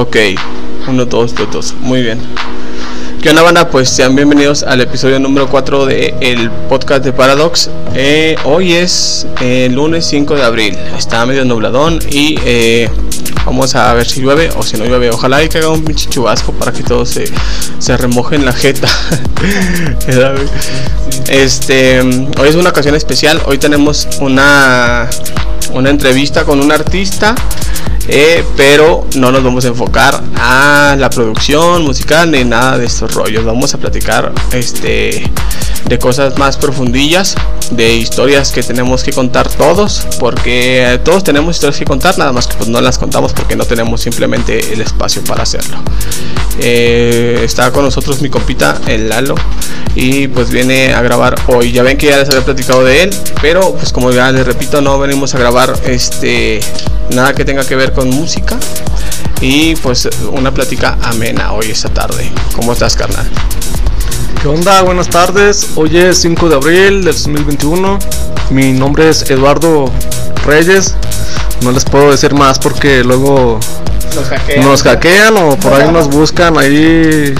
Ok, uno, dos, dos, dos. Muy bien. ¿Qué onda banda? Pues sean bienvenidos al episodio número 4 de el podcast de Paradox. Eh, hoy es el lunes 5 de abril. Está medio nubladón y eh, vamos a ver si llueve o si no llueve. Ojalá y que haga un pinche chubasco para que todo se, se remoje en la jeta. este, hoy es una ocasión especial. Hoy tenemos una, una entrevista con un artista eh, pero no nos vamos a enfocar a la producción musical ni nada de estos rollos. Vamos a platicar este, de cosas más profundillas, de historias que tenemos que contar todos, porque todos tenemos historias que contar, nada más que pues no las contamos porque no tenemos simplemente el espacio para hacerlo. Eh, está con nosotros mi compita, el Lalo, y pues viene a grabar hoy. Ya ven que ya les había platicado de él, pero pues como ya les repito, no venimos a grabar este nada que tenga que ver con música y pues una plática amena hoy esta tarde. ¿Cómo estás, carnal? ¿Qué onda? Buenas tardes. Hoy es 5 de abril del 2021. Mi nombre es Eduardo Reyes. No les puedo decir más porque luego nos hackean, o por ahí nos buscan ahí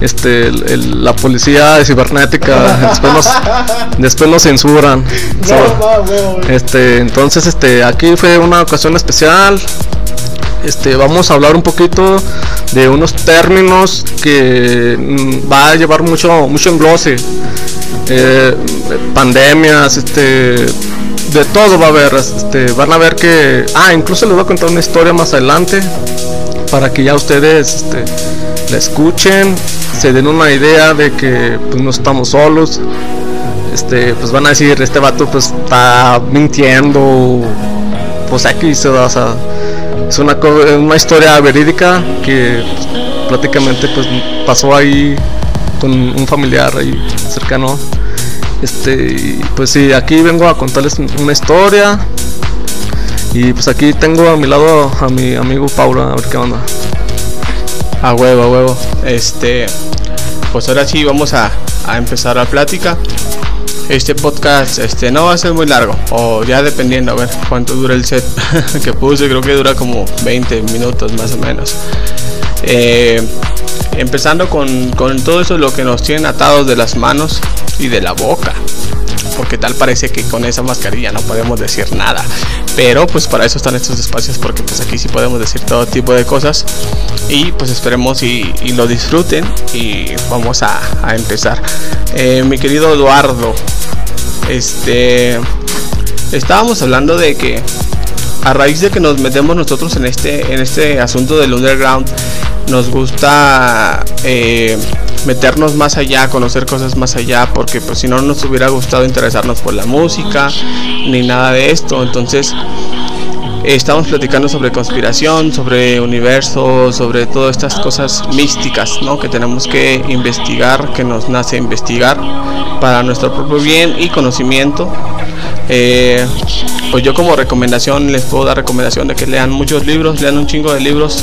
este la policía cibernética después nos, después nos censuran este entonces este aquí fue una ocasión especial este vamos a hablar un poquito de unos términos que mm, va a llevar mucho mucho englose. Eh, pandemias este de todo va a haber, este, van a ver que, ah, incluso les voy a contar una historia más adelante para que ya ustedes este, la escuchen, se den una idea de que pues, no estamos solos, este, pues van a decir, este vato pues está mintiendo, pues aquí se da, es una, una historia verídica que prácticamente pues pasó ahí con un familiar ahí cercano este, pues sí, aquí vengo a contarles una historia. Y pues aquí tengo a mi lado a mi amigo Paulo, a ver qué onda. A huevo, a huevo. Este, pues ahora sí vamos a, a empezar la plática. Este podcast este, no va a ser muy largo, o ya dependiendo, a ver cuánto dura el set que puse, creo que dura como 20 minutos más o menos. Eh, empezando con, con todo eso, lo que nos tienen atados de las manos, y de la boca. Porque tal parece que con esa mascarilla no podemos decir nada. Pero pues para eso están estos espacios porque pues aquí sí podemos decir todo tipo de cosas. Y pues esperemos y, lo disfruten. Y vamos a, empezar. Eh, mi querido Eduardo. Este... Estábamos hablando de que a raíz de que nos metemos nosotros en este, en este asunto del underground, nos gusta eh, meternos más allá, conocer cosas más allá, porque pues si no nos hubiera gustado interesarnos por la música ni nada de esto. Entonces estamos platicando sobre conspiración, sobre universo, sobre todas estas cosas místicas, ¿no? Que tenemos que investigar, que nos nace investigar para nuestro propio bien y conocimiento. Eh, pues yo como recomendación les puedo dar recomendación de que lean muchos libros, lean un chingo de libros,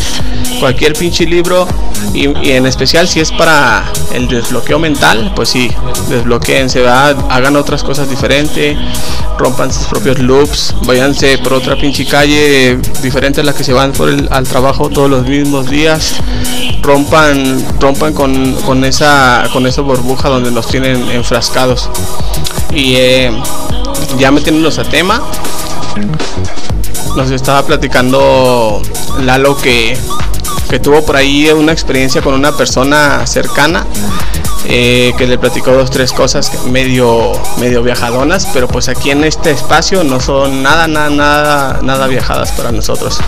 cualquier pinche libro y, en especial si es para el desbloqueo mental, pues sí, desbloqueense, hagan otras cosas diferentes, rompan sus propios loops, váyanse por otra pinche calle diferente a la que se van por el, al trabajo todos los mismos días, rompan, rompan con, con esa con esa burbuja donde nos tienen enfrascados. Y eh, ya metiéndonos a tema, nos estaba platicando Lalo que que tuvo por ahí una experiencia con una persona cercana eh, que le platicó dos tres cosas medio medio viajadonas pero pues aquí en este espacio no son nada nada nada nada viajadas para nosotros.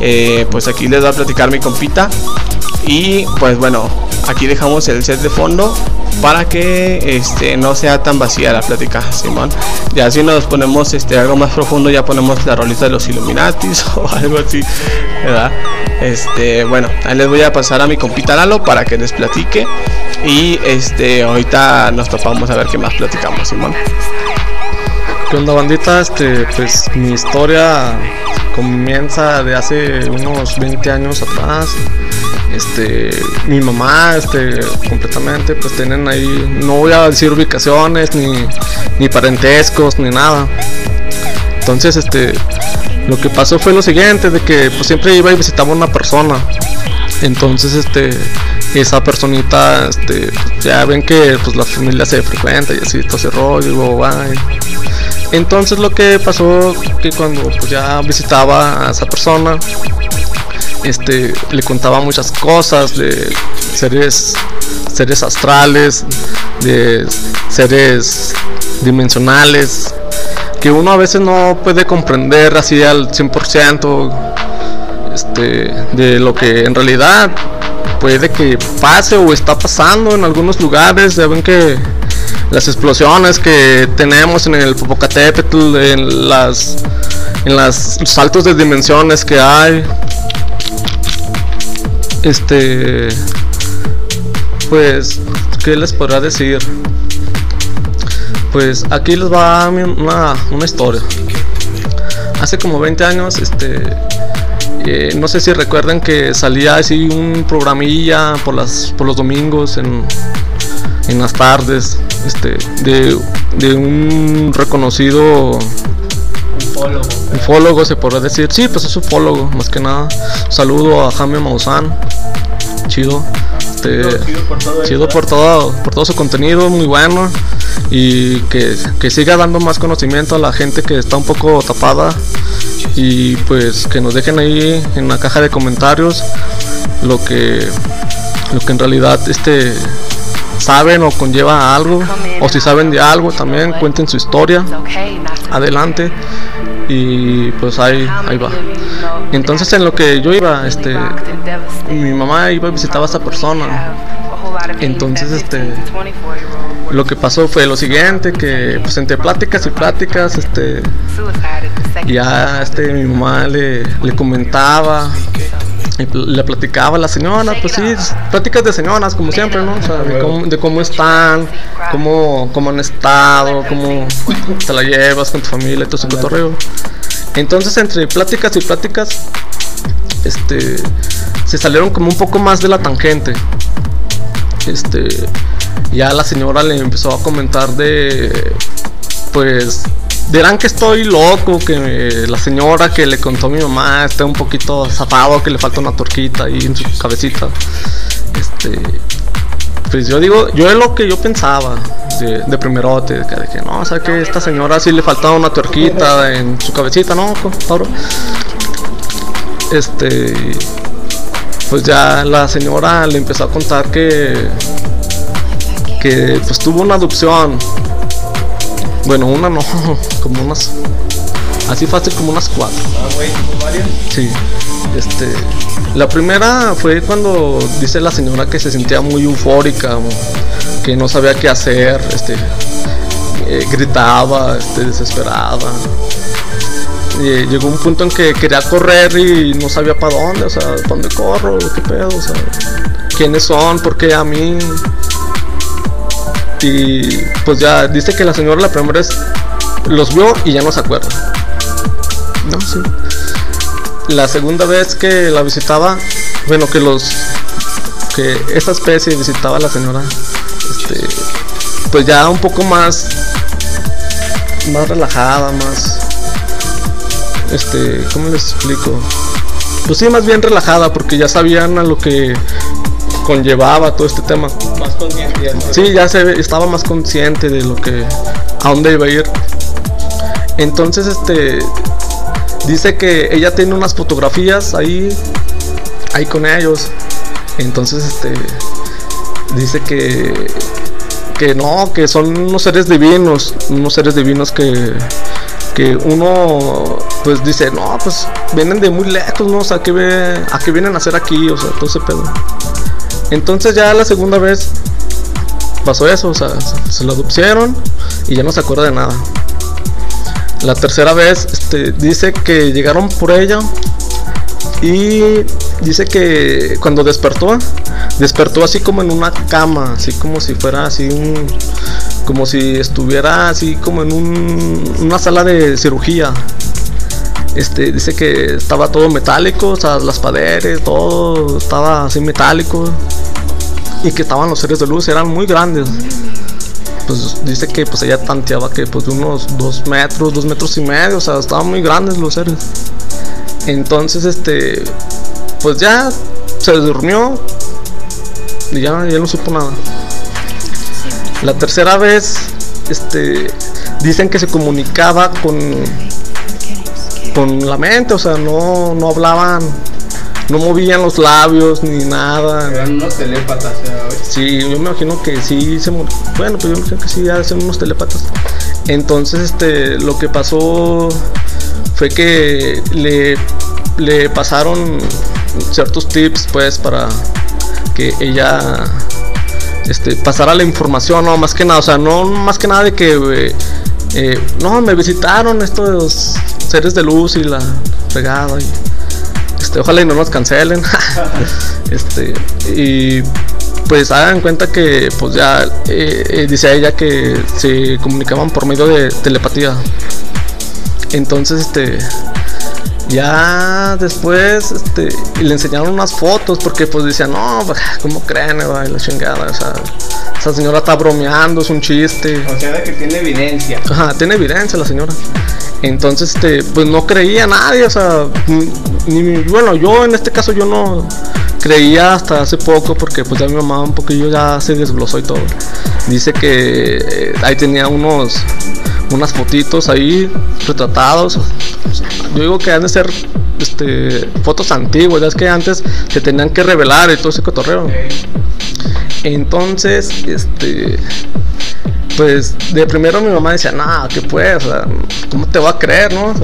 Eh, pues aquí les voy a platicar mi compita y pues bueno aquí dejamos el set de fondo para que este no sea tan vacía la plática, Simón. Ya si nos ponemos este algo más profundo, ya ponemos la rolita de los Illuminatis o algo así, ¿verdad? Este, bueno, ahí les voy a pasar a mi compita Lalo para que les platique y este ahorita nos topamos a ver qué más platicamos, Simón. ¿Qué onda bandita? Este, pues mi historia comienza de hace unos 20 años atrás este mi mamá este completamente pues tienen ahí no voy a decir ubicaciones ni, ni parentescos ni nada entonces este lo que pasó fue lo siguiente, de que pues siempre iba y visitaba una persona. Entonces, este, esa personita, este, ya ven que pues la familia se frecuenta y así todo ese rollo, y Entonces lo que pasó que cuando pues ya visitaba a esa persona, este, le contaba muchas cosas de seres, seres astrales, de seres dimensionales, que uno a veces no puede comprender así al 100% este, de lo que en realidad puede que pase o está pasando en algunos lugares. Ya ven que las explosiones que tenemos en el Popocatépetl, en las en las saltos de dimensiones que hay, este, pues, ¿qué les podrá decir? Pues aquí les va una, una historia. Hace como 20 años, este, eh, no sé si recuerdan que salía así un programilla por las por los domingos en, en las tardes, este, de, de un reconocido ufólogo. ufólogo se podría decir, sí, pues es ufólogo, más que nada. Saludo a Jaime Maussan, chido. Este, chido, por todo, por todo su contenido, muy bueno. Y que, que, siga dando más conocimiento a la gente que está un poco tapada. Y pues que nos dejen ahí en la caja de comentarios lo que lo que en realidad este saben o conlleva algo. O si saben de algo también cuenten su historia adelante y pues ahí ahí va. Entonces en lo que yo iba este mi mamá iba a visitar a esta persona. Entonces este lo que pasó fue lo siguiente que pues entre pláticas y pláticas este ya este mi mamá le, le comentaba le platicaba a la señora, pues sí, pláticas de señoras, como siempre, ¿no? O sea, de cómo, de cómo están, cómo, cómo han estado, cómo te la llevas con tu familia y todo ese cotorreo. Entonces, entre pláticas y pláticas, este, se salieron como un poco más de la tangente. Este, ya la señora le empezó a comentar de, pues, dirán que estoy loco, que la señora que le contó a mi mamá está un poquito zafado, que le falta una torquita ahí en su cabecita. Este, pues yo digo, yo es lo que yo pensaba de, primerote, de que, no, o sea que esta señora sí le faltaba una tuerquita en su cabecita, ¿no, Pablo? Este, pues ya la señora le empezó a contar que, que pues tuvo una adopción bueno, una no, como unas. Así fácil como unas cuatro. Ah, güey, varias. Sí. Este. La primera fue cuando dice la señora que se sentía muy eufórica, que no sabía qué hacer, este. Eh, gritaba, este, desesperada. Y llegó un punto en que quería correr y no sabía para dónde, o sea, ¿para dónde corro? ¿Qué pedo? O sea, ¿quiénes son? ¿Por qué a mí? Y pues ya dice que la señora la primera vez los vio y ya no se acuerda. No, sí. La segunda vez que la visitaba, bueno, que los que esa especie visitaba a la señora, este, pues ya un poco más más relajada, más este, ¿cómo les explico? Pues sí, más bien relajada porque ya sabían a lo que conllevaba todo este tema. Más consciente. Sí, ya se estaba más consciente de lo que a dónde iba a ir. Entonces, este dice que ella tiene unas fotografías ahí ahí con ellos. Entonces, este dice que que no, que son unos seres divinos, unos seres divinos que que uno pues dice, no, pues vienen de muy lejos, ¿no? O sea, ¿qué, ve, ¿a qué vienen a hacer aquí? O sea, todo ese pedo. Entonces ya la segunda vez pasó eso, o sea, se lo adoptaron y ya no se acuerda de nada. La tercera vez este, dice que llegaron por ella y dice que cuando despertó, despertó así como en una cama, así como si fuera así un, como si estuviera así como en un, una sala de cirugía. Este, dice que estaba todo metálico, o sea, las paredes, todo estaba así metálico y que estaban los seres de luz, eran muy grandes. pues dice que pues ella tanteaba que pues de unos dos metros, dos metros y medio, o sea, estaban muy grandes los seres. Entonces, este, pues ya se durmió y ya, ya no supo nada. La tercera vez, este, dicen que se comunicaba con, con la mente, o sea, no, no hablaban, no movían los labios ni nada. Eran unos telépatas, ¿sabes? Sí, yo me imagino que sí se Bueno, pues yo creo que sí, ya unos telepatas. Entonces, este, lo que pasó fue que le, le pasaron ciertos tips, pues, para que ella este, pasara la información, no, más que nada, o sea, no más que nada de que, eh, eh, no, me visitaron estos seres de luz y la fregada y este, ojalá y no nos cancelen. este, y pues hagan cuenta que pues ya eh, eh, dice ella que se comunicaban por medio de telepatía. Entonces, este ya después este, le enseñaron unas fotos porque pues decían, no, pues, ¿cómo creen? Y la chingada, o sea, esa señora está bromeando, es un chiste. O sea, de que tiene evidencia. Ajá, tiene evidencia la señora. Entonces, este, pues no creía a nadie, o sea, ni, ni- bueno, yo en este caso yo no creía hasta hace poco porque pues ya mi mamá un poquillo ya se desglosó y todo. Dice que eh, ahí tenía unos unas fotitos ahí retratados. Yo digo que han de ser este fotos antiguas, es que antes se tenían que revelar y todo ese cotorreo. Entonces, este pues de primero mi mamá decía, no, que pues, o sea, ¿cómo te va a creer, no?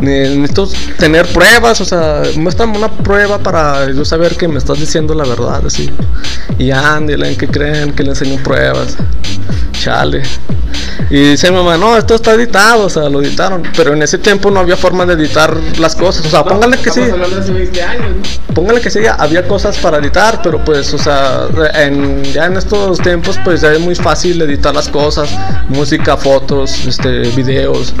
Ne- necesito tener pruebas, o sea, muéstrame una prueba para yo saber que me estás diciendo la verdad, así. Y ándale, ¿en qué creen? Que le enseño pruebas. Chale. Y dice mi mamá, no, esto está editado, o sea, lo editaron. Pero en ese tiempo no había forma de editar las cosas, o sea, póngale que sí. Hace 20 años, ¿no? Póngale que sí, había cosas para editar, pero pues, o sea, en, ya en estos tiempos, pues ya es muy fácil editar las cosas, música, fotos, este, videos,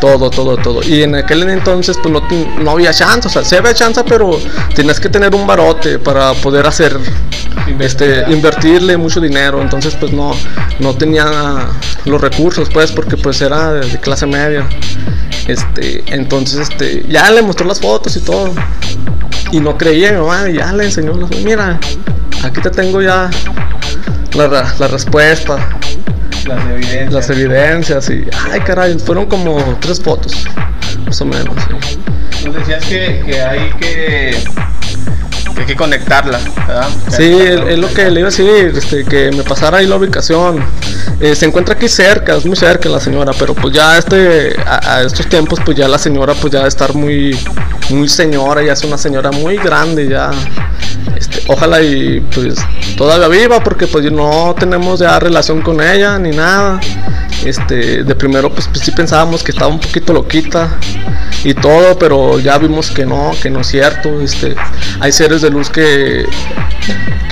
todo, todo, todo. Y en aquel entonces, pues no, no había chance, o sea, sí había chance, pero tenías que tener un barote para poder hacer, este, invertirle mucho dinero. Entonces, pues no, no tenía los recursos, pues, porque pues era de, de clase media. Este, entonces, este, ya le mostró las fotos y todo. Y no creía mi mamá, y ya le enseñó, las- mira, aquí te tengo ya la, la respuesta, Las evidencias. las evidencias y, ay caray, fueron como tres fotos, más o menos. sí. Nos decías que, que hay que, que hay que conectarla, ¿verdad? Sí, es lo que le iba a decir, este, que me pasara ahí la ubicación. Eh, se encuentra aquí cerca, es muy cerca la señora, pero pues ya este, a, a estos tiempos, pues ya la señora, pues ya de estar muy, muy señora, ya es una señora muy grande, ya. Este, ojalá y pues todavía viva, porque pues no tenemos ya relación con ella ni nada. Este, de primero pues, pues, sí pensábamos que estaba un poquito loquita y todo, pero ya vimos que no, que no es cierto. Este, hay seres de luz que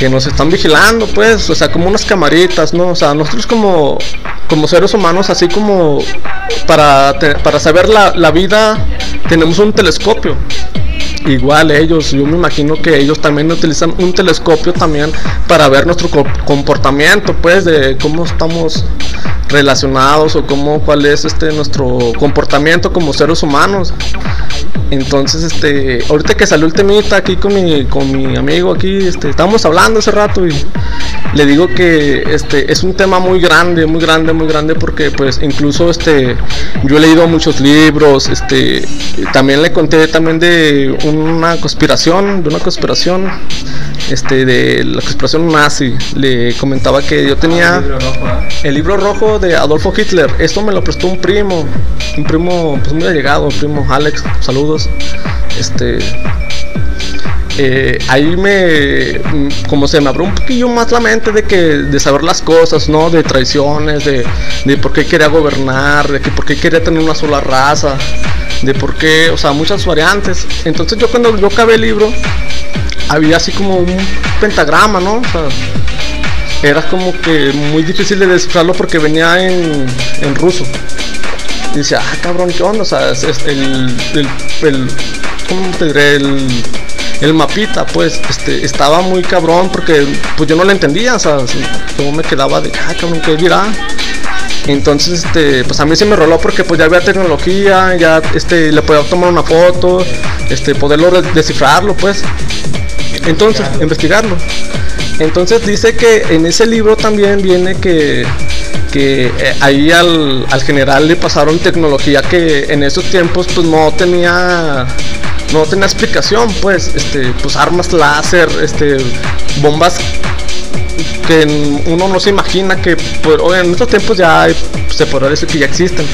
que nos están vigilando, pues, o sea, como unas camaritas, ¿no? O sea, nosotros como, como seres humanos, así como para, para saber la, la vida, tenemos un telescopio. Igual ellos, yo me imagino que ellos también utilizan un telescopio también para ver nuestro co- comportamiento, pues, de cómo estamos relacionados o cómo, cuál es este nuestro comportamiento como seres humanos. Entonces, este, ahorita que salió el temita aquí con mi, con mi amigo aquí, este, estábamos hablando hace rato y le digo que este es un tema muy grande, muy grande, muy grande porque pues incluso este yo he leído muchos libros, este también le conté también de una conspiración, de una conspiración este de la conspiración nazi. Le comentaba que yo tenía Libro rojo, ¿verdad? el libro rojo de Adolfo Hitler, esto me lo prestó un primo, un primo pues muy allegado, un primo Alex, saludos. Este eh, ahí me mm, como se me abrió un poquillo más la mente de que de saber las cosas, ¿no? De traiciones, de, de por qué quería gobernar, de que por qué quería tener una sola raza, de por qué, o sea, muchas variantes. Entonces yo cuando yo acabé el libro había así como un pentagrama, ¿no? O sea, era como que muy difícil de descifrarlo porque venía en, en ruso. Y decía, ah, cabrón, ¿qué onda? O sea, es, el, el, el- ¿cómo te diré? El, el mapita, pues, este, estaba muy cabrón porque pues yo no lo entendía, o sea, luego me quedaba de, ah, cabrón, ¿qué dirá? Entonces, este, pues a mí se me roló porque pues ya había tecnología, ya este, le podía tomar una foto, este, poderlo descifrarlo, pues. Entonces, investigarlo. Entonces dice que en ese libro también viene que, que eh, ahí al, al, general le pasaron tecnología que en esos tiempos pues no tenía no tenía explicación pues este pues armas láser este bombas que uno no se imagina que pues, en estos tiempos ya se podrá decir que ya existen.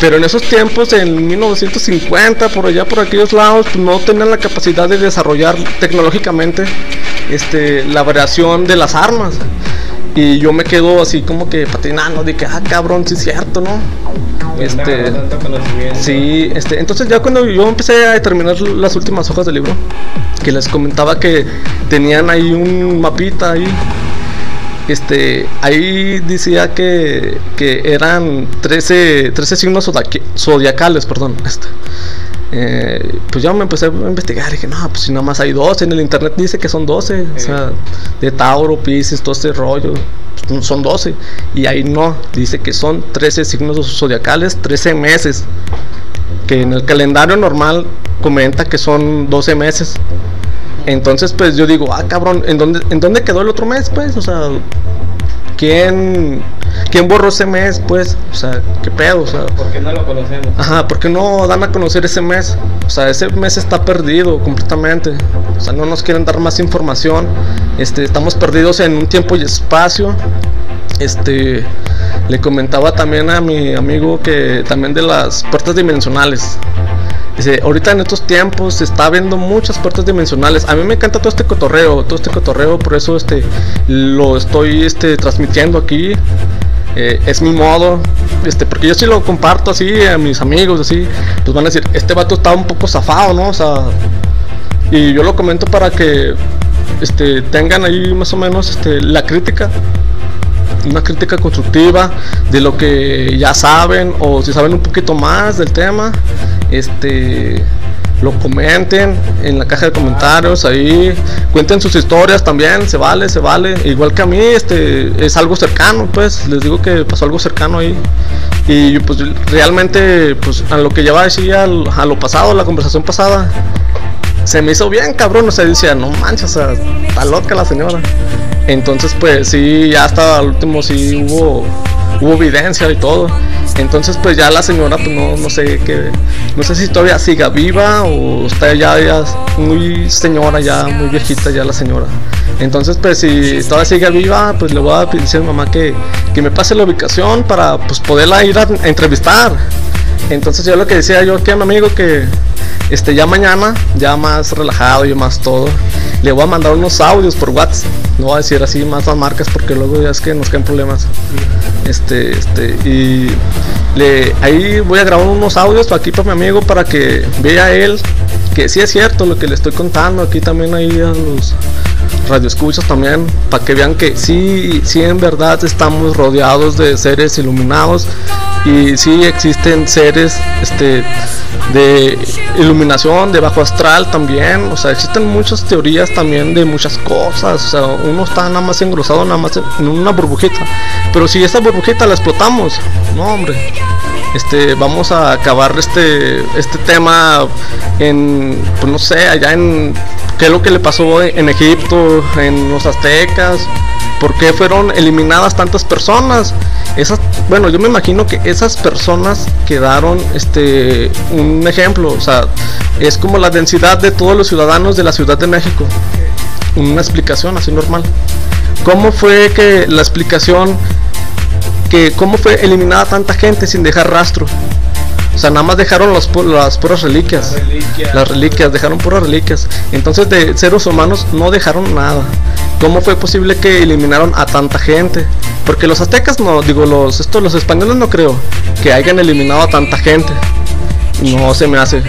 Pero en esos tiempos en 1950 por allá por aquellos lados pues, no tenían la capacidad de desarrollar tecnológicamente este la variación de las armas y yo me quedo así como que patinando de que ah cabrón sí es cierto no este sí este entonces ya cuando yo empecé a terminar las últimas hojas del libro que les comentaba que tenían ahí un mapita ahí este, ahí decía que, que eran 13, 13 signos zodiacales, perdón. Este. Eh, pues ya me empecé a investigar y dije, no, pues si nada más hay 12, en el internet dice que son 12, o sea, de Tauro, Pisces, todo este rollo, pues, son 12, y ahí no, dice que son 13 signos zodiacales, 13 meses, que en el calendario normal comenta que son 12 meses, entonces, pues yo digo, ah, cabrón, ¿en dónde, ¿en dónde quedó el otro mes? Pues, o sea, ¿quién, ¿quién borró ese mes? Pues, o sea, ¿qué pedo? O sea, ¿por qué no lo conocemos? Ajá, ¿por qué no dan a conocer ese mes? O sea, ese mes está perdido completamente. O sea, no nos quieren dar más información. Este, estamos perdidos en un tiempo y espacio. Este, le comentaba también a mi amigo que también de las puertas dimensionales. Ahorita en estos tiempos se está viendo muchas puertas dimensionales. A mí me encanta todo este cotorreo, todo este cotorreo, por eso este lo estoy este transmitiendo aquí. Eh, es mi modo, este, porque yo si lo comparto así a mis amigos, así, pues van a decir, este vato está un poco zafado, ¿no? O sea, y yo lo comento para que este, tengan ahí más o menos este, la crítica una crítica constructiva de lo que ya saben o si saben un poquito más del tema, este lo comenten en la caja de comentarios ahí cuenten sus historias también se vale se vale. Igual que a mí este es algo cercano pues les digo que pasó algo cercano ahí. Y pues realmente pues a lo que lleva decía a lo pasado la conversación pasada se me hizo bien cabrón o sea decía no manches o está loca la señora entonces, pues sí, ya hasta el último sí hubo, hubo evidencia y todo. Entonces, pues ya la señora, pues no, no sé qué, no sé si todavía siga viva o está ya, ya muy señora, ya muy viejita ya la señora. Entonces, pues si todavía sigue viva, pues le voy a pedir a mi mamá que, que me pase la ubicación para pues poderla ir a, entrevistar. Entonces yo lo que decía yo aquí a mi amigo que este ya mañana, ya más relajado y más todo, le voy a mandar unos audios por WhatsApp. No voy a decir así más las marcas porque luego ya es que nos caen problemas. Este, este, y le, ahí voy a grabar unos audios aquí para mi amigo para que vea él que sí es cierto lo que le estoy contando. Aquí también ahí a los radioescuchas también para que vean que sí, sí en verdad estamos rodeados de seres iluminados y sí existen seres este de iluminación, de bajo astral también, o sea, existen muchas teorías también de muchas cosas, o sea, uno está nada más engrosado nada más en una burbujita, pero si esa burbujita la explotamos, no hombre, este vamos a acabar este este tema en pues no sé allá en qué es lo que le pasó en Egipto en los aztecas por qué fueron eliminadas tantas personas esas bueno yo me imagino que esas personas quedaron este un ejemplo o sea es como la densidad de todos los ciudadanos de la Ciudad de México. Una explicación así normal. Cómo fue que la explicación que cómo fue eliminada tanta gente sin dejar rastro o sea, nada más dejaron las, las puras reliquias. Las reliquias. dejaron puras reliquias. Entonces de seres humanos no dejaron nada. ¿Cómo fue posible que eliminaron a tanta gente? Porque los aztecas no, digo, los, estos, los españoles no creo que hayan eliminado a tanta gente. No se me hace.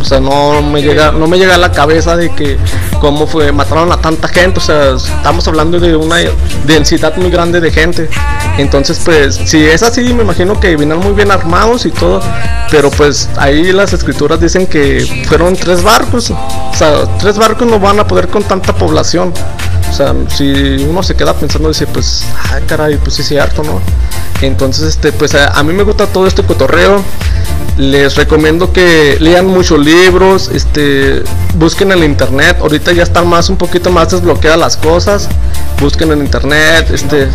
O sea, no me llega, no me llega a la cabeza de que cómo fue, mataron a tanta gente. O sea, estamos hablando de una densidad muy grande de gente. Entonces, pues, si es así, me imagino que vinieron muy bien armados y todo. Pero pues ahí las escrituras dicen que fueron tres barcos. O sea, tres barcos no van a poder con tanta población. O sea, si uno se queda pensando, dice, pues, ah, caray, pues sí es cierto, ¿no? Entonces, este, pues a, a mí me gusta todo este cotorreo les recomiendo que lean muchos libros, este, busquen en el internet. Ahorita ya están más un poquito más desbloqueadas las cosas. Busquen en internet, este.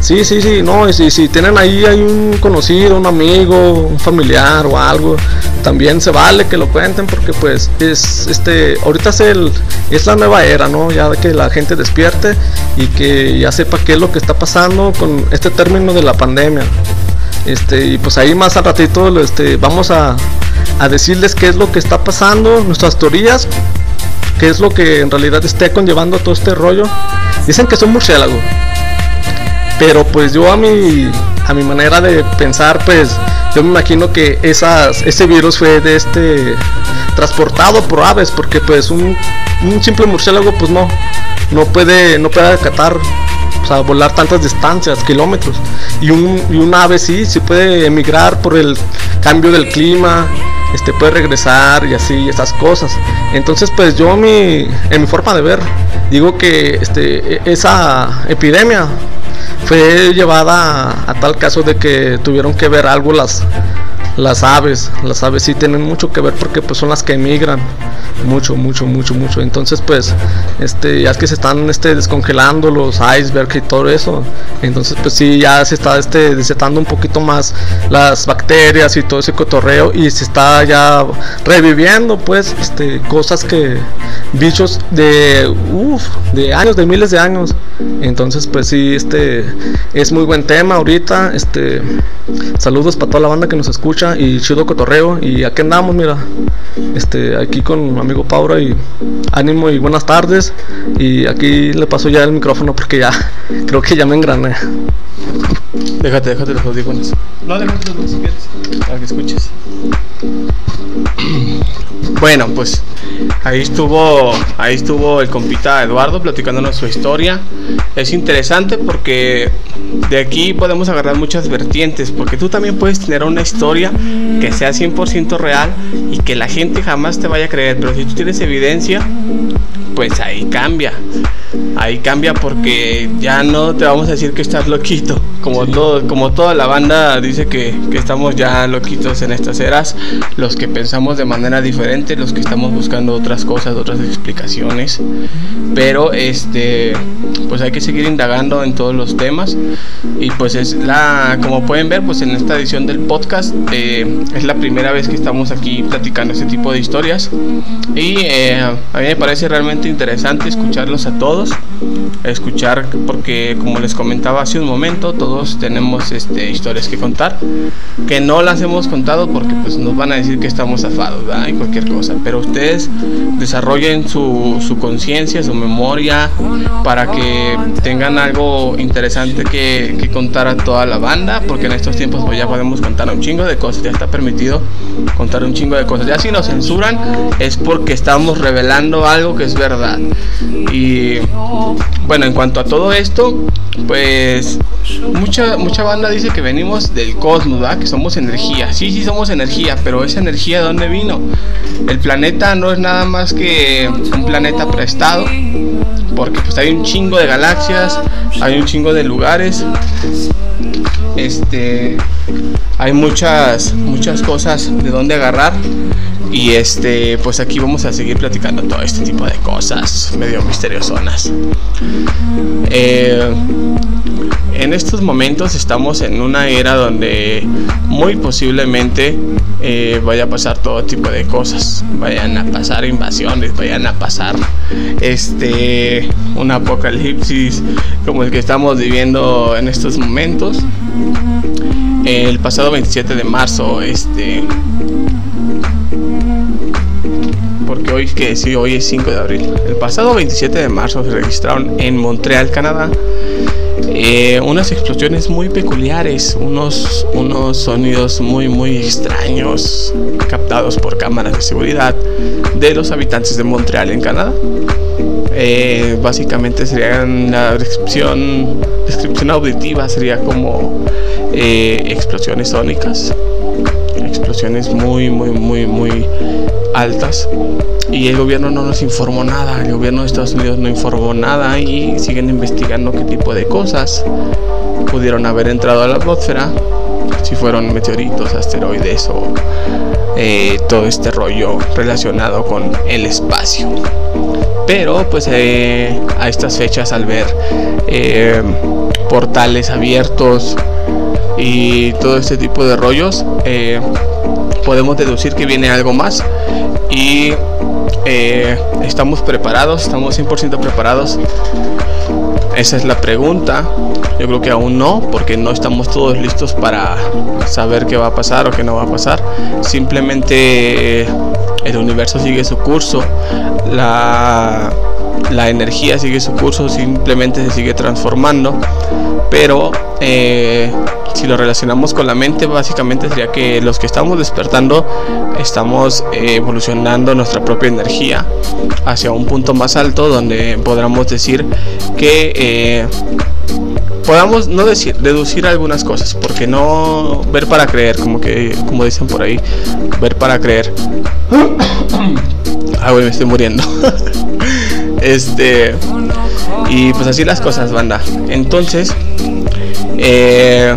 sí, sí, sí, no, y si, si tienen ahí hay un conocido, un amigo, un familiar o algo, también se vale que lo cuenten porque pues es este, ahorita es el es la nueva era, ¿no? Ya que la gente despierte y que ya sepa qué es lo que está pasando con este término de la pandemia. Este, y pues ahí más al ratito este, vamos a, decirles qué es lo que está pasando, nuestras teorías, qué es lo que en realidad esté conllevando todo este rollo. Dicen que son murciélago. Pero pues yo a mi, a mi manera de pensar, pues yo me imagino que ese virus fue de este transportado por aves, porque pues un, simple murciélago pues no, no puede, no puede acatar volar tantas distancias, kilómetros. Y un, y un ave sí, sí puede emigrar por el cambio del clima, este puede regresar y así, esas cosas. Entonces, pues yo mi, en mi forma de ver, digo que este, e, esa epidemia fue llevada a, tal caso de que tuvieron que ver algo las las aves, las aves sí tienen mucho que ver porque pues son las que emigran mucho, mucho, mucho, mucho. Entonces pues este ya es que se están este descongelando los icebergs y todo eso. Entonces pues sí ya se está este desetando un poquito más las bacterias y todo ese cotorreo y se está ya reviviendo pues este cosas que bichos de uf, de años, de miles de años. Entonces pues sí este es muy buen tema ahorita, este saludos para toda la banda que nos escucha y chido cotorreo. Y aquí andamos, mira. Este, aquí con mi amigo Paura y ánimo y buenas tardes. Y aquí le paso ya el micrófono porque ya creo que ya me engrané. Déjate, déjate los audífonos. No, déjate los si quieres. Para que escuches. Bueno, pues ahí estuvo, ahí estuvo el compita Eduardo platicándonos su historia. Es interesante porque de aquí podemos agarrar muchas vertientes, porque tú también puedes tener una historia que sea 100% real y que la gente jamás te vaya a creer, pero si tú tienes evidencia, pues ahí cambia. Ahí cambia porque ya no te vamos a decir que estás loquito, como todo, como toda la banda dice que, que estamos ya loquitos en estas eras, los que pensamos de manera diferente, los que estamos buscando otras cosas, otras explicaciones, pero este pues hay que seguir indagando en todos los temas y pues es la como pueden ver pues en esta edición del podcast eh, es la primera vez que estamos aquí platicando este tipo de historias y eh, a mí me parece realmente interesante escucharlos a todos escuchar porque como les comentaba hace un momento todos tenemos este historias que contar que no las hemos contado porque pues nos van a decir que estamos afados y cualquier cosa pero ustedes desarrollen su, su conciencia su memoria para que tengan algo interesante que, que, contar a toda la banda porque en estos tiempos pues ya podemos contar un chingo de cosas ya está permitido contar un chingo de cosas. Ya si nos censuran es porque estamos revelando algo que es verdad. Y bueno, en cuanto a todo esto, pues mucha mucha banda dice que venimos del cosmos, ¿verdad? Que somos energía. Sí, sí somos energía, pero esa energía de dónde vino? El planeta no es nada más que un planeta prestado, porque pues hay un chingo de galaxias, hay un chingo de lugares. Este hay muchas muchas cosas de dónde agarrar y este, pues aquí vamos a seguir platicando todo este tipo de cosas medio misteriosonas. Eh, en estos momentos estamos en una era donde muy posiblemente eh, vaya a pasar todo tipo de cosas. Vayan a pasar invasiones, vayan a pasar este un apocalipsis como el que estamos viviendo en estos momentos. El pasado 27 de marzo, este hoy que sí, hoy es 5 de abril. El pasado 27 de marzo se registraron en Montreal, Canadá, eh, unas explosiones muy peculiares, unos, unos sonidos muy muy extraños captados por cámaras de seguridad de los habitantes de Montreal en Canadá. Eh, básicamente sería una descripción, descripción auditiva, sería como eh, explosiones sónicas, explosiones muy, muy, muy, muy altas. Y el gobierno no nos informó nada, el gobierno de Estados Unidos no informó nada y siguen investigando qué tipo de cosas pudieron haber entrado a la atmósfera, si fueron meteoritos, asteroides o eh, todo este rollo relacionado con el espacio. Pero pues eh, a estas fechas al ver eh, portales abiertos y todo este tipo de rollos, eh, podemos deducir que viene algo más y estamos preparados, estamos 100% preparados. Esa es la pregunta. Yo creo que aún no, porque no estamos todos listos para saber qué va a pasar o qué no va a pasar. Simplemente el universo sigue su curso, la, la energía sigue su curso, simplemente se sigue transformando, pero eh, si lo relacionamos con la mente, básicamente sería que los que estamos despertando estamos eh, evolucionando nuestra propia energía hacia un punto más alto donde podamos decir que eh, podamos no decir, deducir algunas cosas, porque no ver para creer, como que como dicen por ahí, ver para creer. ah, güey, me estoy muriendo. este y pues así las cosas, banda. Entonces, eh,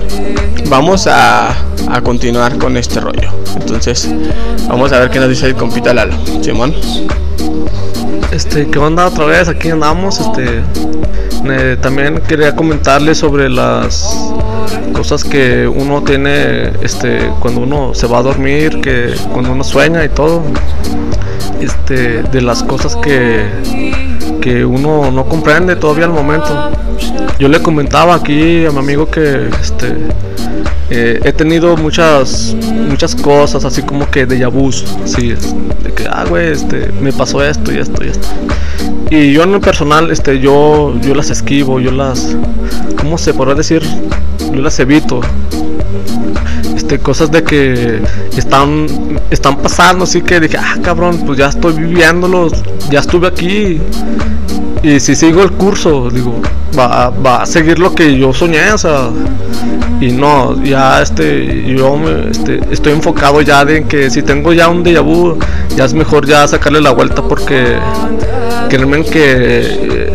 vamos a, a continuar con este rollo. Entonces, vamos a ver qué nos dice el compita Lalo. Simón. Este, ¿qué onda otra vez? Aquí andamos, este también quería comentarles sobre las cosas que uno tiene este cuando uno se va a dormir, que cuando uno sueña y todo. Este, de las cosas que que uno no comprende todavía al momento. Yo le comentaba aquí a mi amigo que este eh, he tenido muchas muchas cosas así como que de vus, sí, de que ah güey, este me pasó esto y esto y esto. Y yo en lo personal este yo yo las esquivo, yo las ¿cómo se podrá decir? Yo las evito. Este, cosas de que están están pasando, así que dije, ah, cabrón, pues ya estoy viviéndolos, ya estuve aquí. Y si sigo el curso, digo, va, va a seguir lo que yo soñé, o sea, y no, ya este, yo me, este, estoy enfocado ya de que si tengo ya un déjà vu, ya es mejor ya sacarle la vuelta porque créanme que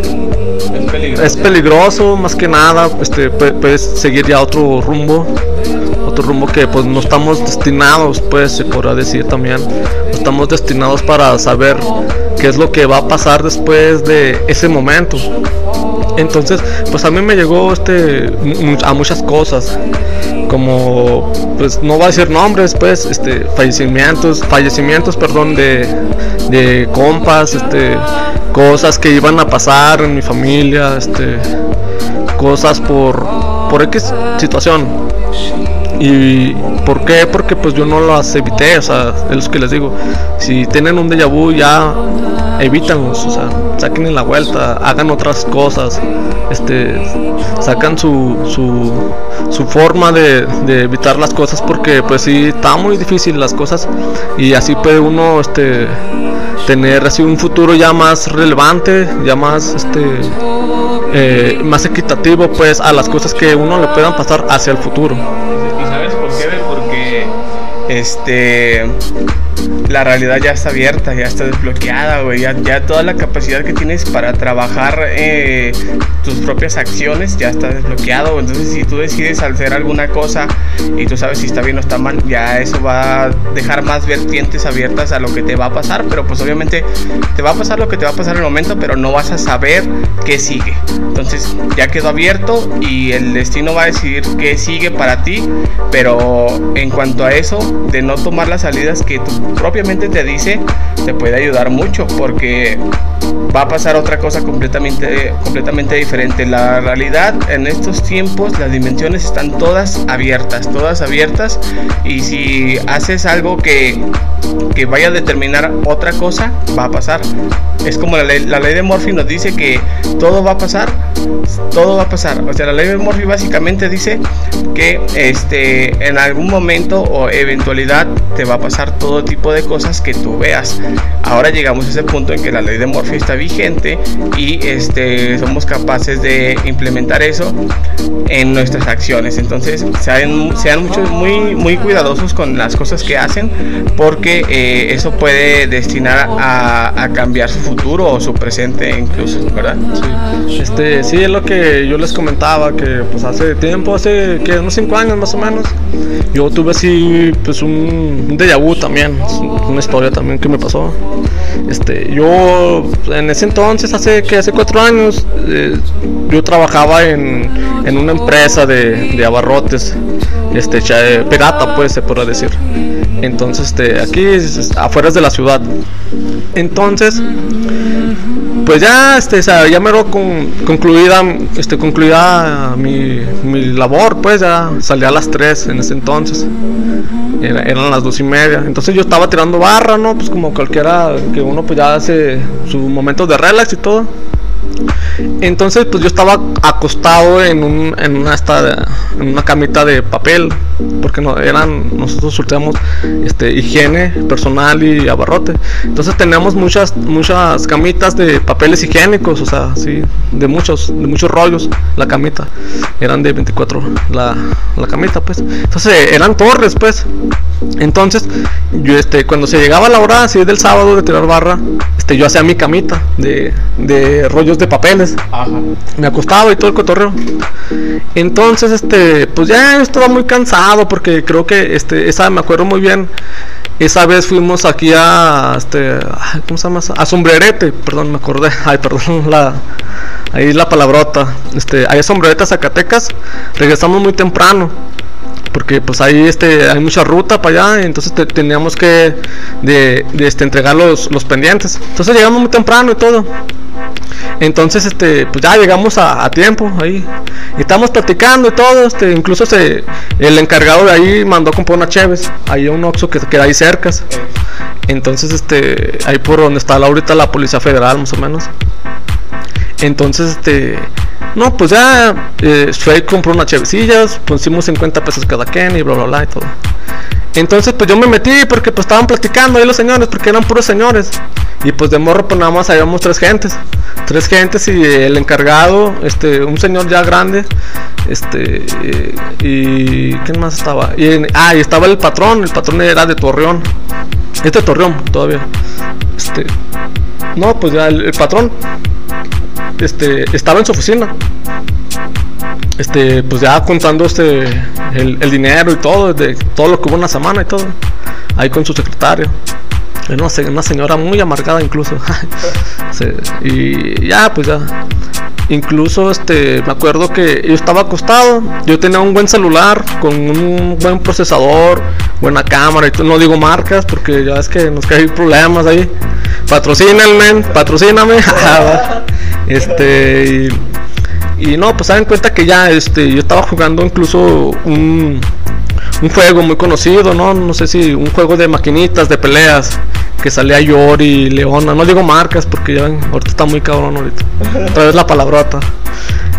es peligroso más que nada, este, puedes seguir ya otro rumbo otro rumbo que pues no estamos destinados, pues se podrá decir también, estamos destinados para saber qué es lo que va a pasar después de ese momento. Entonces, pues a mí me llegó este a muchas cosas, como pues no voy a decir nombres, pues este fallecimientos, fallecimientos, perdón, de de compas, este cosas que iban a pasar en mi familia, este cosas por por X situación ¿Y por qué? Porque pues yo no las evité, o sea, es lo que les digo. Si tienen un déjà vu ya evítanlos, o sea, saquen la vuelta, hagan otras cosas, este, sacan su, su, su forma de, de, evitar las cosas porque pues sí, está muy difícil las cosas y así puede uno, este, tener así un futuro ya más relevante, ya más, este, eh, más equitativo pues a las cosas que uno le puedan pasar hacia el futuro. Este la realidad ya está abierta, ya está desbloqueada, güey. Ya, toda la capacidad que tienes para trabajar eh, tus propias acciones ya está desbloqueado. Entonces, si tú decides hacer alguna cosa y tú sabes si está bien o está mal, ya eso va a dejar más vertientes abiertas a lo que te va a pasar. Pero, pues, obviamente, te va a pasar lo que te va a pasar en el momento, pero no vas a saber qué sigue. Entonces, ya quedó abierto y el destino va a decidir qué sigue para ti. Pero, en cuanto a eso, de no tomar las salidas que tu propia te dice te puede ayudar mucho porque va a pasar otra cosa completamente, completamente diferente. La realidad en estos tiempos, las dimensiones están todas abiertas, todas abiertas. Y si haces algo que, que vaya a determinar otra cosa, va a pasar. Es como la ley, de Murphy nos dice que todo va a pasar, todo va a pasar. O sea, la ley de Murphy básicamente dice que este, en algún momento o eventualidad te va a pasar todo tipo de cosas que tú veas. Ahora llegamos a ese punto en que la ley de Murphy está vigente y este, somos capaces de implementar eso en nuestras acciones. Entonces, sean, sean muchos, muy, muy cuidadosos con las cosas que hacen porque eh, eso puede destinar a, a cambiar su futuro o su presente incluso, ¿verdad? Sí. Este, sí, es lo que yo les comentaba, que pues hace tiempo, hace que unos 5 años más o menos, yo tuve así pues un, un déjà vu también, una historia también que me pasó. Este, yo en ese entonces, hace que hace 4 años, eh, yo trabajaba en, en una empresa de, de abarrotes, este, pirata pues se podrá decir. Entonces, este, aquí afuera de la ciudad. Entonces, pues ya, este, ya me con, concluida, este, concluida mi, mi, labor, pues ya salí a las 3 en ese entonces. Eran las dos y media. Entonces yo estaba tirando barra, ¿no? Pues como cualquiera que uno pues ya hace sus momentos de relax y todo. Entonces, pues yo estaba acostado en, un, en, una, esta, en una camita de papel, porque no, eran, nosotros sorteamos este, higiene personal y abarrote. Entonces teníamos muchas, muchas camitas de papeles higiénicos, o sea, sí, de muchos, de muchos rollos, la camita. Eran de 24 la, la camita, pues. Entonces eran torres, pues. Entonces, yo este, cuando se llegaba la hora así del sábado de tirar barra, este, yo hacía mi camita de, de rollos de papeles. Me acostaba y todo el cotorreo. Entonces, este, pues ya estaba muy cansado porque creo que este, esa me acuerdo muy bien. Esa vez fuimos aquí a este, ¿cómo se llama? A Sombrerete, perdón, me acordé. Ay, perdón, la ahí la palabrota. Este, hay Sombrerete Zacatecas. Regresamos muy temprano porque pues ahí este hay mucha ruta para allá entonces teníamos que de, este, entregar los, los pendientes entonces llegamos muy temprano y todo entonces, este, pues ya llegamos a, tiempo ahí. Estamos platicando y todo. Este, incluso se, el encargado de ahí mandó a comprar una Cheves. Ahí un Oxxo que queda ahí cerca. Entonces, este, ahí por donde está ahorita la Policía Federal, más o menos. Entonces, este, no, pues ya eh, fue compró unas chevecillas, pusimos 50 pesos cada quien y bla, bla, bla y todo. Entonces, pues yo me metí porque pues estaban platicando ahí los señores, porque eran puros señores. Y pues de morro, pues nada más habíamos tres gentes. Tres gentes y el encargado, este, un señor ya grande, este, y ¿quién más estaba? Ah, y estaba el patrón, el patrón era de Torreón. Este Torreón todavía. Este, no, pues ya el, patrón, este, estaba en su oficina este, pues ya contando este, el, el, dinero y todo, de todo lo que hubo una semana y todo, ahí con su secretario. Una, una señora muy amargada incluso. y ya, pues ya. Incluso este, me acuerdo que yo estaba acostado, yo tenía un buen celular con un buen procesador, buena cámara y no digo marcas porque ya es que nos caen problemas ahí. Patrocínenme, patrocíname. este y, no, pues se dan cuenta que ya este yo estaba jugando incluso un un juego muy conocido, ¿no? No sé si un juego de maquinitas, de peleas, que salía Yori, Leona, no digo marcas porque ya ahorita está muy cabrón ahorita. Otra vez la palabrota.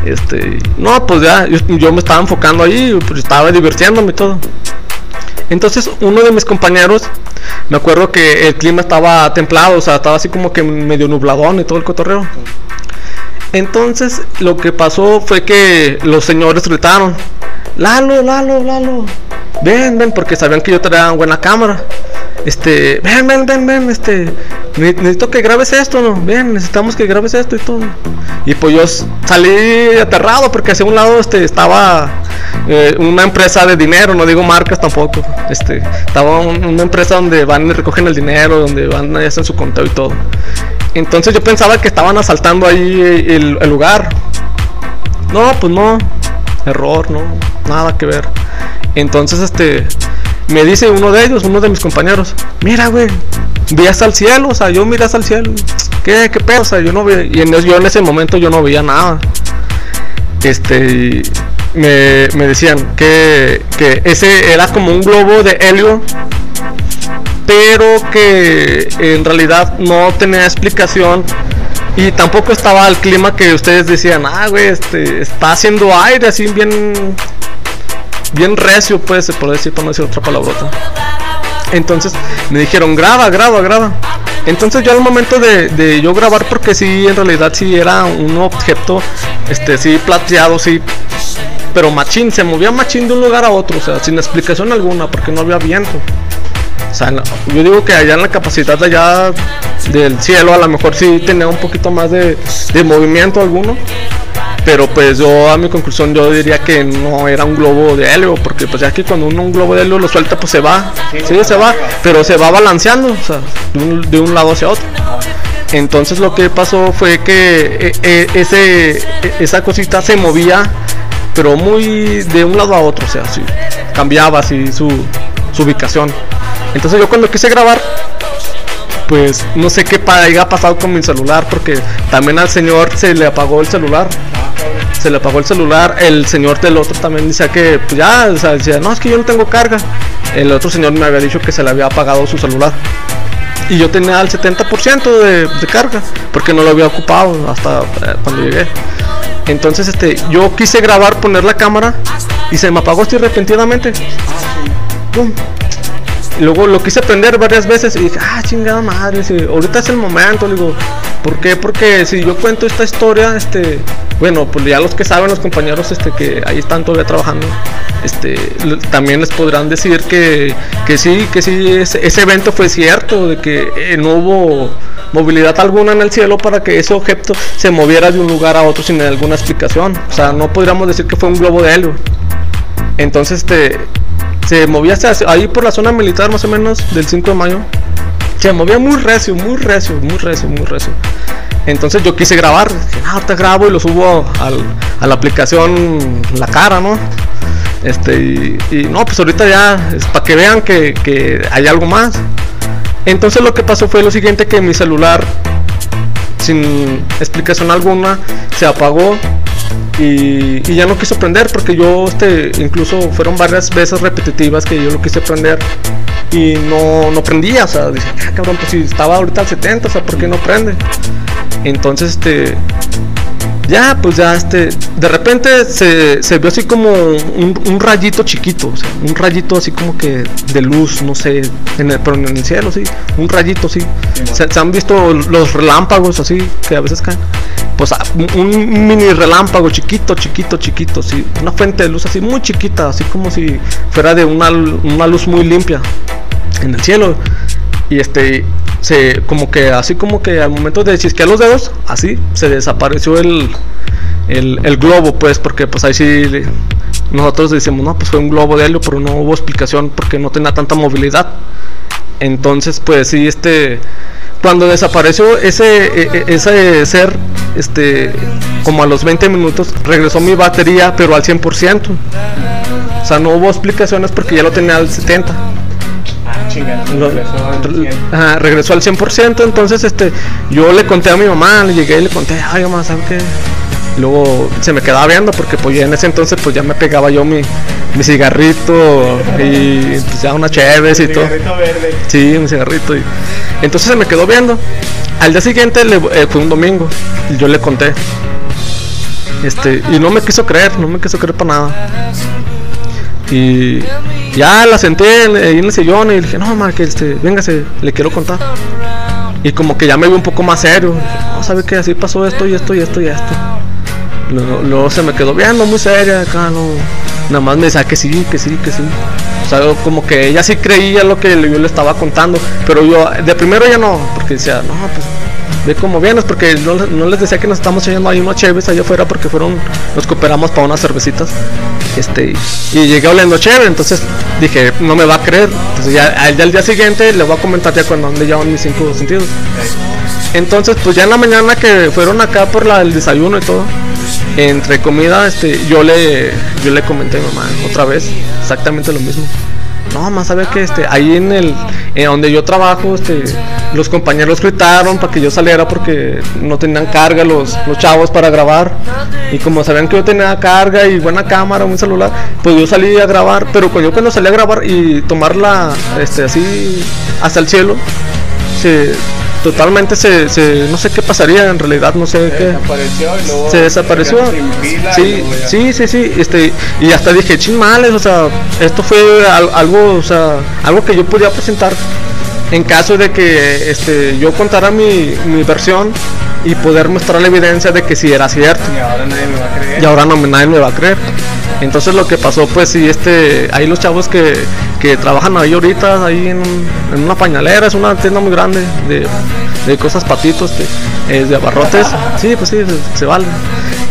Este, no, pues ya, yo, me estaba enfocando ahí, pues estaba divirtiéndome y todo. Entonces uno de mis compañeros, me acuerdo que el clima estaba templado, o sea, estaba así como que medio nubladón y todo el cotorreo. Entonces lo que pasó fue que los señores gritaron, Lalo, Lalo, Lalo, ven, ven, porque sabían que yo traía buena cámara. Este, ven, ven, ven, ven, este, necesito que grabes esto, ¿no? Ven, necesitamos que grabes esto y todo. Y pues yo salí aterrado porque hacia un lado este, estaba eh, una empresa de dinero, no digo marcas tampoco. Este, estaba una empresa donde van y recogen el dinero, donde van y hacen su conteo y todo. Entonces yo pensaba que estaban asaltando ahí el, el lugar. No, pues no, error, no, nada que ver. Entonces, este, me dice uno de ellos, uno de mis compañeros, mira, güey, vi hasta el cielo, o sea, yo miré hasta el cielo. ¿Qué, qué pedo? O sea, yo no vi, y en, yo en ese momento yo no veía nada. Este, me, me decían que, que ese era como un globo de helio pero que en realidad no tenía explicación y tampoco estaba el clima que ustedes decían, ah, güey, este, está haciendo aire así bien, bien recio, pues, se puede decir, para no decir otra palabrota. Entonces me dijeron, graba, graba, graba. Entonces yo al momento de, yo grabar, porque sí, en realidad sí era un objeto, este, sí, plateado, sí, pero machín, se movía machín de un lugar a otro, o sea, sin explicación alguna, porque no había viento. O sea, yo digo que allá en la capacidad de allá del cielo a lo mejor sí tenía un poquito más de, movimiento alguno. Pero pues yo a mi conclusión yo diría que no era un globo de helio, porque pues ya que cuando uno un globo de helio lo suelta pues se va, sí, se va, pero se va balanceando, o sea, de un, lado hacia otro. Entonces lo que pasó fue que eh, eh, ese, e, esa cosita se movía, pero muy de un lado a otro, o sea, así, cambiaba así su, su ubicación. Entonces yo cuando quise grabar, pues no sé qué haya pasado con mi celular, porque también al señor se le apagó el celular. Se le apagó el celular, el señor del otro también decía que, pues ya, o sea, decía, no, es que yo no tengo carga. El otro señor me había dicho que se le había apagado su celular. Y yo tenía el 70% de, de, carga, porque no lo había ocupado hasta eh, cuando llegué. Entonces, este, yo quise grabar, poner la cámara y se me apagó así repentinamente. ¡Pum! luego lo quise aprender varias veces y dije, ah, chingada madre, ahorita es el momento, digo, ¿por qué? Porque si yo cuento esta historia, este, bueno, pues ya los que saben, los compañeros este, que ahí están todavía trabajando, este, también les podrán decir que, que sí, que sí, ese, evento fue cierto, de que eh, no hubo movilidad alguna en el cielo para que ese objeto se moviera de un lugar a otro sin alguna explicación. O sea, no podríamos decir que fue un globo de helio. Entonces, este, se movía ahí por la zona militar más o menos del 5 de mayo. Se movía muy recio, muy recio, muy recio, muy recio. Entonces yo quise grabar, dije, grabo y lo subo a la aplicación La Cara, ¿no? Este, y, no, pues ahorita ya, es para que vean que, que hay algo más. Entonces lo que pasó fue lo siguiente, que mi celular, sin explicación alguna, se apagó y, ya no quiso prender porque yo este incluso fueron varias veces repetitivas que yo lo quise prender y no, no prendía, o sea, dije, ah, cabrón, pues si estaba ahorita al 70, o sea, ¿por qué no prende? Entonces, este, ya, pues ya, este, de repente se, se vio así como un, rayito chiquito, o sea, un rayito así como que de luz, no sé, en el, pero en el cielo, sí, un rayito, sí. se, han visto los relámpagos así, que a veces caen pues ah, un, mini relámpago chiquito, chiquito, chiquito, sí, una fuente de luz así muy chiquita, así como si fuera de una, una luz muy limpia en el cielo. Y este, se, como que así como que al momento de chisquear los dedos, así se desapareció el, el, globo, pues, porque pues ahí sí nosotros decimos, no, pues fue un globo de helio, pero no hubo explicación porque no tenía tanta movilidad. Entonces, pues sí, este, cuando desapareció ese, e, e, ese ser, este, como a los 20 minutos, regresó mi batería, pero al 100%. O sea, no hubo explicaciones porque ya lo tenía al 70. Ah, regresó, al 100%, entonces este, yo le conté a mi mamá, le llegué y le conté, ay mamá, ¿sabes qué? luego se me quedaba viendo porque pues ya en ese entonces pues ya me pegaba yo mi, mi cigarrito y pues ya una chévere y todo. Verde. Sí, mi cigarrito. Y... Entonces se me quedó viendo. Al día siguiente le, eh, fue un domingo y yo le conté. Este, y no me quiso creer, no me quiso creer para nada. Y ya la senté ahí en el sillón y le dije, no que este, véngase, le quiero contar. Y como que ya me vi un poco más serio. no, sabe que así pasó esto y esto y esto y esto. Luego, se me quedó viendo muy seria acá, no. Nada más me decía que sí, que sí, que sí. O sea, como que ella sí creía lo que yo le estaba contando. Pero yo, de primero ya no, porque decía, no, pues ve cómo vienes, porque no, les decía que nos estamos echando ahí unos chéves allá afuera porque fueron, nos cooperamos para unas cervecitas. Este, y llegué oliendo chévere, entonces dije, no me va a creer. Entonces ya al, día siguiente le voy a comentar ya cuando ande ya mis cinco sentidos. Entonces, pues ya en la mañana que fueron acá por la, el desayuno y todo, entre comida, este, yo le, yo le comenté a mi mamá otra vez exactamente lo mismo. No, más sabe que este, ahí en el, en donde yo trabajo, este, los compañeros gritaron para que yo saliera porque no tenían carga los, los chavos para grabar. Y como sabían que yo tenía carga y buena cámara, un celular, pues yo salí a grabar. Pero yo cuando salí a grabar y tomarla este, así hasta el cielo, se, totalmente se, se, no sé qué pasaría en realidad no sé se qué. Desapareció y luego se desapareció. sí sí sí sí este y hasta dije chin males o sea esto fue al- algo o sea algo que yo podía presentar en caso de que este yo contara mi, mi versión y poder mostrar la evidencia de que sí era cierto. Y ahora nadie me va a creer. Y ahora no me- nadie me va a creer. Entonces lo que pasó pues sí este ahí los chavos que, que trabajan ahí ahorita ahí en, en una pañalera, es una tienda muy grande de, de cosas patitos, este, eh, de abarrotes, sí pues sí se, se vale.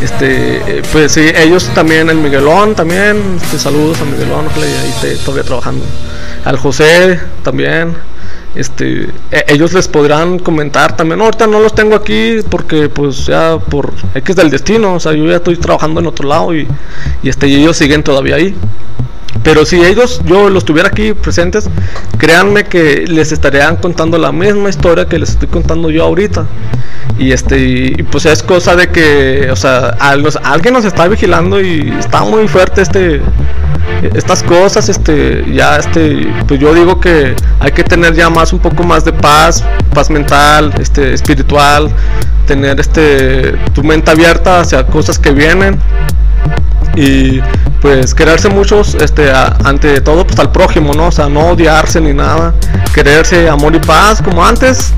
Este eh, pues sí ellos también el Miguelón también, este, saludos a Miguelón, ojalá ahí esté todavía trabajando. Al José también este e- ellos les podrán comentar también ahorita no los tengo aquí porque pues ya por X del destino o sea yo ya estoy trabajando en otro lado y, y este y ellos siguen todavía ahí pero si ellos yo los tuviera aquí presentes créanme que les estarían contando la misma historia que les estoy contando yo ahorita y este y, pues es cosa de que o sea al- nos- alguien nos está vigilando y está muy fuerte este estas cosas, este, ya este, pues yo digo que hay que tener ya más un poco más de paz, paz mental, este, espiritual, tener este, tu mente abierta hacia cosas que vienen y pues quererse muchos, este, ante todo pues al prójimo, ¿no? O sea, no odiarse ni nada, quererse amor y paz como antes,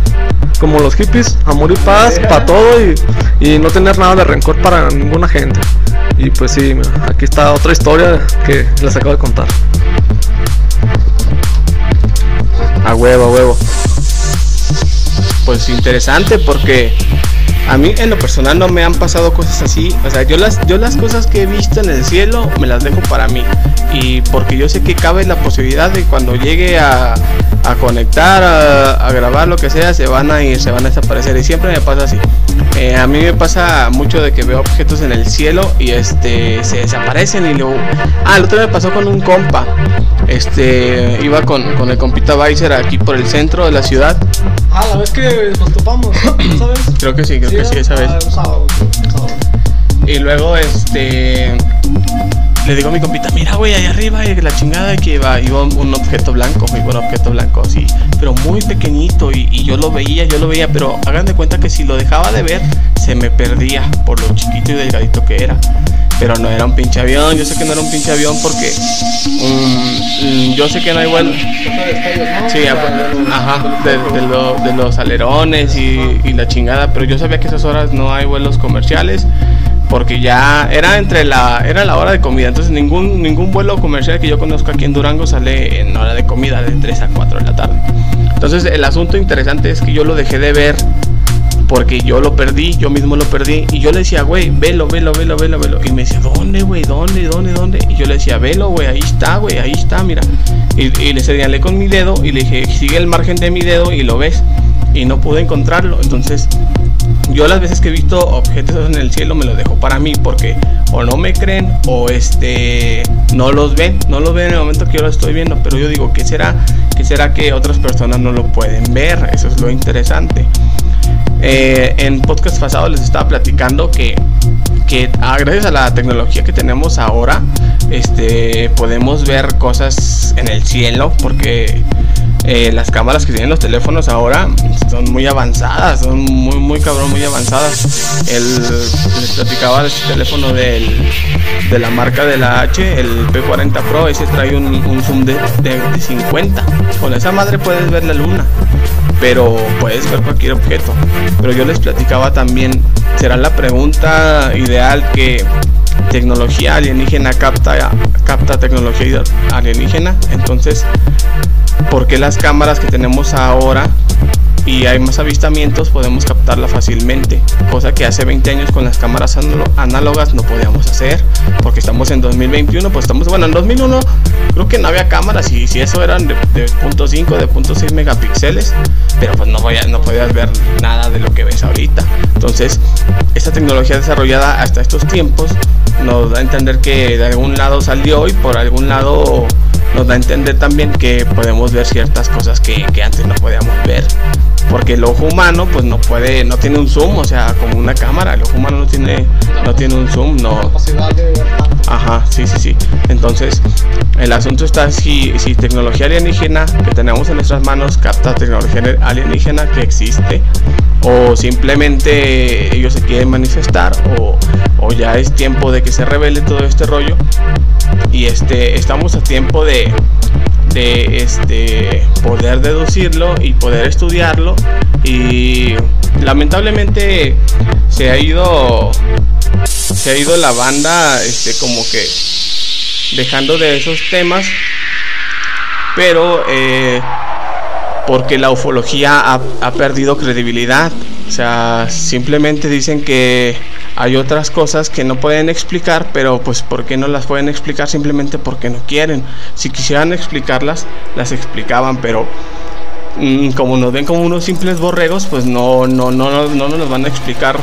como los hippies, amor y paz para todo y, y no tener nada de rencor para ninguna gente. Y pues sí, mira, aquí está otra historia que les acabo de contar. A huevo, a huevo. Pues interesante porque a mí en lo personal no me han pasado cosas así. O sea, yo las, yo las cosas que he visto en el cielo me las dejo para mí. Y porque yo sé que cabe la posibilidad de cuando llegue a, a conectar, a, grabar, lo que sea, se van a ir, se van a desaparecer. Y siempre me pasa así. Eh, a mí me pasa mucho de que veo objetos en el cielo y este se desaparecen y luego... Ah, el otro me pasó con un compa. Este iba con, con el compita Weiser aquí por el centro de la ciudad. Ah, la vez que nos topamos, ¿sabes? Creo que sí, creo que sí, esa vez. Y luego este le digo a mi compita, mira güey, ahí arriba y la chingada que iba, iba un, objeto blanco, iba un objeto blanco así, pero muy pequeñito y, y yo lo veía, yo lo veía, pero hagan de cuenta que si lo dejaba de ver, se me perdía por lo chiquito y delgadito que era. Pero no era un pinche avión, yo sé que no era un pinche avión porque mm, yo sé que no hay vuelo. Sí, ajá, de, de lo- de los alerones y, y la chingada, pero yo sabía que esas horas no hay vuelos comerciales porque ya era entre la era la hora de comida, entonces ningún ningún vuelo comercial que yo conozco aquí en Durango sale en hora de comida de 3 a 4 de la tarde. Entonces el asunto interesante es que yo lo dejé de ver porque yo lo perdí, yo mismo lo perdí y yo le decía, güey, velo, velo, velo, velo, velo. Y me decía, ¿dónde, güey? ¿Dónde, dónde, dónde? Y yo le decía, velo, güey, ahí está, güey, ahí está, mira. Y, y le señalé con mi dedo y le dije, sigue el margen de mi dedo y lo ves. Y no pude encontrarlo. Entonces, yo las veces que he visto objetos en el cielo me los dejo para mí porque o no me creen o este no los ven, no los ven en el momento que yo lo estoy viendo, pero yo digo, ¿qué será? ¿Qué será que otras personas no lo pueden ver? Eso es lo interesante. Eh, en podcast pasado les estaba platicando que, que ah, gracias a la tecnología que tenemos ahora, este, podemos ver cosas en el cielo porque eh, las cámaras que tienen los teléfonos ahora son muy avanzadas, son muy, muy cabrón, muy avanzadas. El, les platicaba de este teléfono del, de la marca de la H, el P40 Pro, ese trae un, un zoom de, de- de 50. Con esa madre puedes ver la luna, pero puedes ver cualquier objeto. Pero yo les platicaba también, será la pregunta ideal que tecnología alienígena capta, capta tecnología alienígena. Entonces, ¿por qué las cámaras que tenemos ahora y hay más avistamientos podemos captarla fácilmente? Cosa que hace 20 años con las cámaras análogas no podíamos hacer, porque estamos en 2021, pues estamos, bueno, en 2001 creo que no había cámaras y si eso eran de, de punto .5, de punto .6 megapíxeles, pero pues no, voy no podías ver nada de lo que ves ahorita. Entonces, esta tecnología desarrollada hasta estos tiempos nos da a entender que de algún lado salió y por algún lado nos da a entender también que podemos ver ciertas cosas que antes no podíamos ver porque el ojo humano pues no puede no tiene un zoom o sea como una cámara. El ojo humano no tiene no tiene un zoom no. Ajá sí sí sí. Entonces el asunto está si si tecnología alienígena que tenemos en nuestras manos capta tecnología alienígena que existe o simplemente ellos se quieren manifestar o, o ya es tiempo de que se revele todo este rollo. Y este estamos a tiempo de de este, poder deducirlo y poder estudiarlo. Y lamentablemente se ha ido se ha ido la banda este como que dejando de esos temas. Pero eh, porque la ufología ha, ha perdido credibilidad. O sea simplemente dicen que hay otras cosas que no pueden explicar, pero pues ¿por qué no las pueden explicar? Simplemente porque no quieren. Si quisieran explicarlas, las explicaban, pero mm, como nos ven como unos simples borregos, pues no, no, no, no, no nos van a explicar.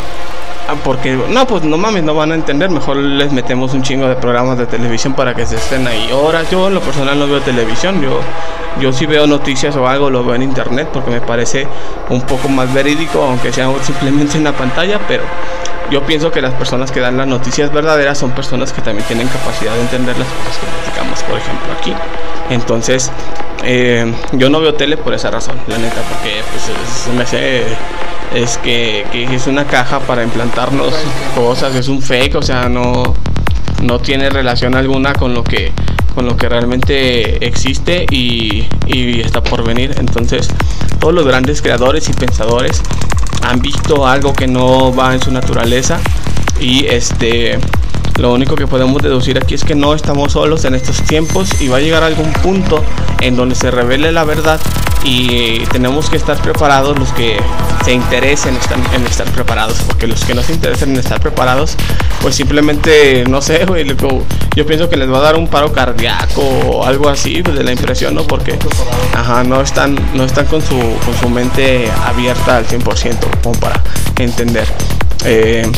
Ah, porque, no, pues no mames, no van a entender. Mejor les metemos un chingo de programas de televisión para que se estén ahí. Ahora, yo en lo personal no veo televisión. Yo, yo sí veo noticias o algo, lo veo en internet porque me parece un poco más verídico, aunque sea simplemente en la pantalla. Pero yo pienso que las personas que dan las noticias verdaderas son personas que también tienen capacidad de entender las cosas que platicamos, por ejemplo, aquí. Entonces, eh, yo no veo tele por esa razón, la neta, porque pues, me hace es que, es una caja para implantarnos cosas, es un fake, o sea, no, no tiene relación alguna con lo que con lo que realmente existe y está por venir. Entonces, todos los grandes creadores y pensadores han visto algo que no va en su naturaleza y este lo único que podemos deducir aquí es que no estamos solos en estos tiempos y va a llegar algún punto en donde se revele la verdad y tenemos que estar preparados los que se interesen en estar preparados porque los que no se interesen en estar preparados pues simplemente no sé yo pienso que les va a dar un paro cardíaco o algo así pues, de la impresión no porque no están no están con su con su mente abierta al 100% como para entender. Eh,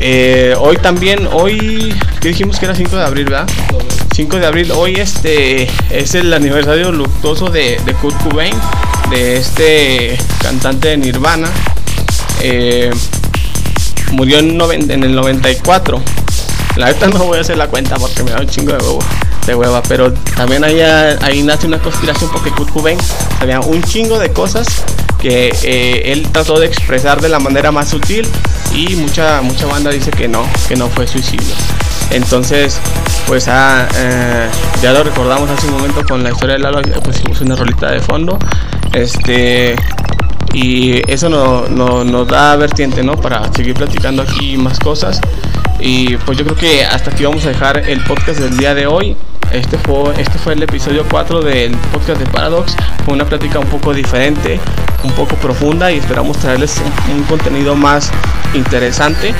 eh, hoy también, hoy, que dijimos que era 5 de abril, ¿verdad? 5 de abril, hoy este es el aniversario luctuoso de, de Kurt Cobain, de este cantante de Nirvana. Eh, murió en, en, el 94. La verdad no voy a hacer la cuenta porque me da un chingo de huevo de hueva, pero también ahí, ahí nace una conspiración porque Kurt Cobain sabía un chingo de cosas que eh, él trató de expresar de la manera más sutil y mucha mucha banda dice que no, que no fue suicidio. Entonces, pues ah, eh, ya lo recordamos hace un momento con la historia de Lalo, pusimos una rolita de fondo. Este y eso no, nos da vertiente, ¿no? Para seguir platicando aquí más cosas. Y pues yo creo que hasta aquí vamos a dejar el podcast del día de hoy. Este fue, este fue el episodio 4 del podcast de Paradox. Fue una plática un poco diferente, un poco profunda y esperamos traerles un, contenido más interesante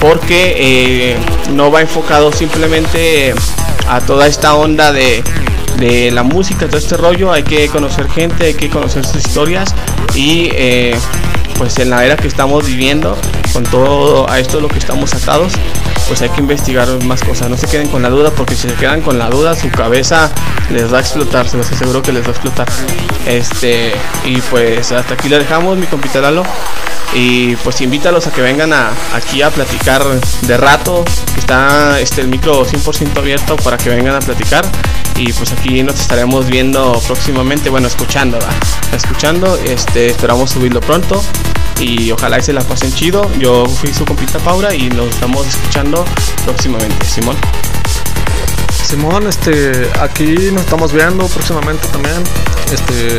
porque eh, no va enfocado simplemente a toda esta onda de, de la música, todo este rollo. Hay que conocer gente, hay que conocer sus historias y eh, pues en la era que estamos viviendo, con todo a esto lo que estamos atados, pues hay que investigar más cosas. No se queden con la duda, porque si se quedan con la duda, su cabeza les va a explotar, se los aseguro que les va a explotar. Este, y pues hasta aquí le dejamos, mi compita Lalo. Y pues invítalos a que vengan a, aquí a platicar de rato. Está este, el micro 100% abierto para que vengan a platicar. Y pues aquí nos estaremos viendo próximamente, bueno, escuchando, escuchando. Este, esperamos subirlo pronto y ojalá se la pasen chido. Yo fui su compita Paula y nos estamos escuchando próximamente. Simón. Simón, este, aquí nos estamos viendo próximamente también. Este,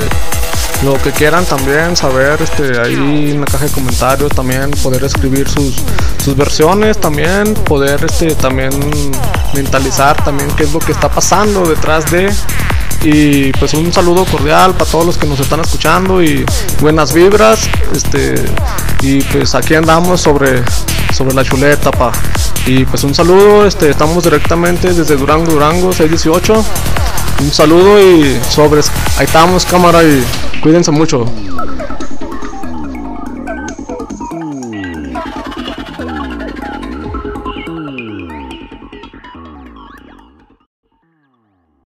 lo que quieran también saber, este, ahí en la caja de comentarios también poder escribir sus, sus versiones, también poder, este, también mentalizar también qué es lo que está pasando detrás de y pues un saludo cordial para todos los que nos están escuchando y buenas vibras. Este, y pues aquí andamos sobre, sobre la chuleta, pa. Y pues un saludo, este, estamos directamente desde Durango, Durango, 618. Un saludo y sobres. Ahí estamos, cámara, y cuídense mucho.